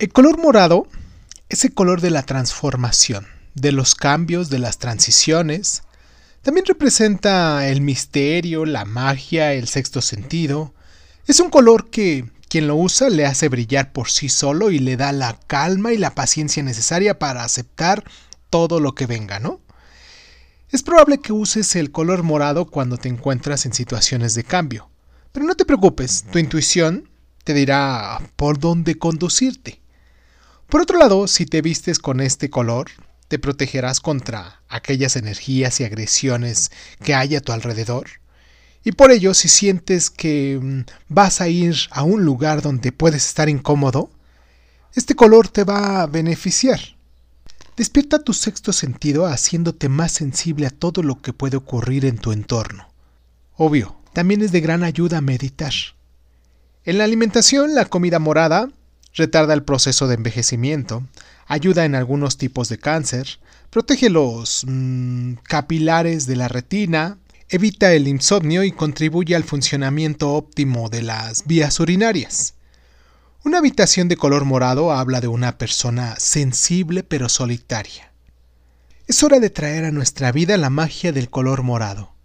El color morado es el color de la transformación, de los cambios, de las transiciones. También representa el misterio, la magia, el sexto sentido. Es un color que quien lo usa le hace brillar por sí solo y le da la calma y la paciencia necesaria para aceptar todo lo que venga, ¿no? Es probable que uses el color morado cuando te encuentras en situaciones de cambio, pero no te preocupes, tu intuición te dirá por dónde conducirte. Por otro lado, si te vistes con este color, te protegerás contra aquellas energías y agresiones que hay a tu alrededor. Y por ello, si sientes que mm, vas a ir a un lugar donde puedes estar incómodo, este color te va a beneficiar. Despierta tu sexto sentido haciéndote más sensible a todo lo que puede ocurrir en tu entorno. Obvio, también es de gran ayuda meditar. En la alimentación, la comida morada retarda el proceso de envejecimiento, ayuda en algunos tipos de cáncer, protege los mm, capilares de la retina, evita el insomnio y contribuye al funcionamiento óptimo de las vías urinarias. Una habitación de color morado habla de una persona sensible pero solitaria. Es hora de traer a nuestra vida la magia del color morado.